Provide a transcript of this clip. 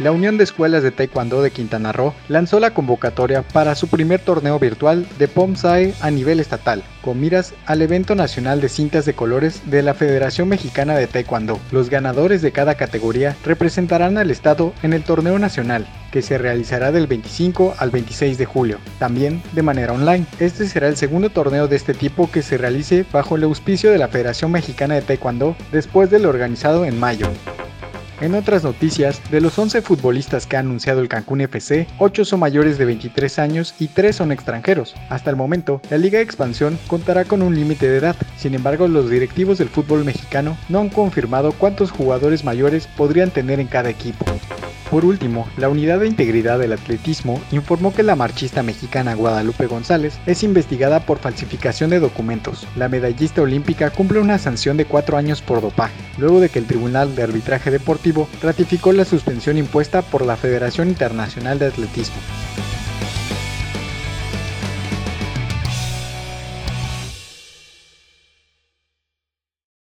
la Unión de Escuelas de Taekwondo de Quintana Roo lanzó la convocatoria para su primer torneo virtual de POMSAE a nivel estatal, con miras al evento nacional de cintas de colores de la Federación Mexicana de Taekwondo. Los ganadores de cada categoría representarán al estado en el torneo nacional, que se realizará del 25 al 26 de julio, también de manera online. Este será el segundo torneo de este tipo que se realice bajo el auspicio de la Federación Mexicana de Taekwondo después del organizado en mayo. En otras noticias, de los 11 futbolistas que ha anunciado el Cancún FC, 8 son mayores de 23 años y 3 son extranjeros. Hasta el momento, la Liga de Expansión contará con un límite de edad, sin embargo los directivos del fútbol mexicano no han confirmado cuántos jugadores mayores podrían tener en cada equipo. Por último, la Unidad de Integridad del Atletismo informó que la marchista mexicana Guadalupe González es investigada por falsificación de documentos. La medallista olímpica cumple una sanción de cuatro años por dopaje, luego de que el Tribunal de Arbitraje Deportivo ratificó la suspensión impuesta por la Federación Internacional de Atletismo.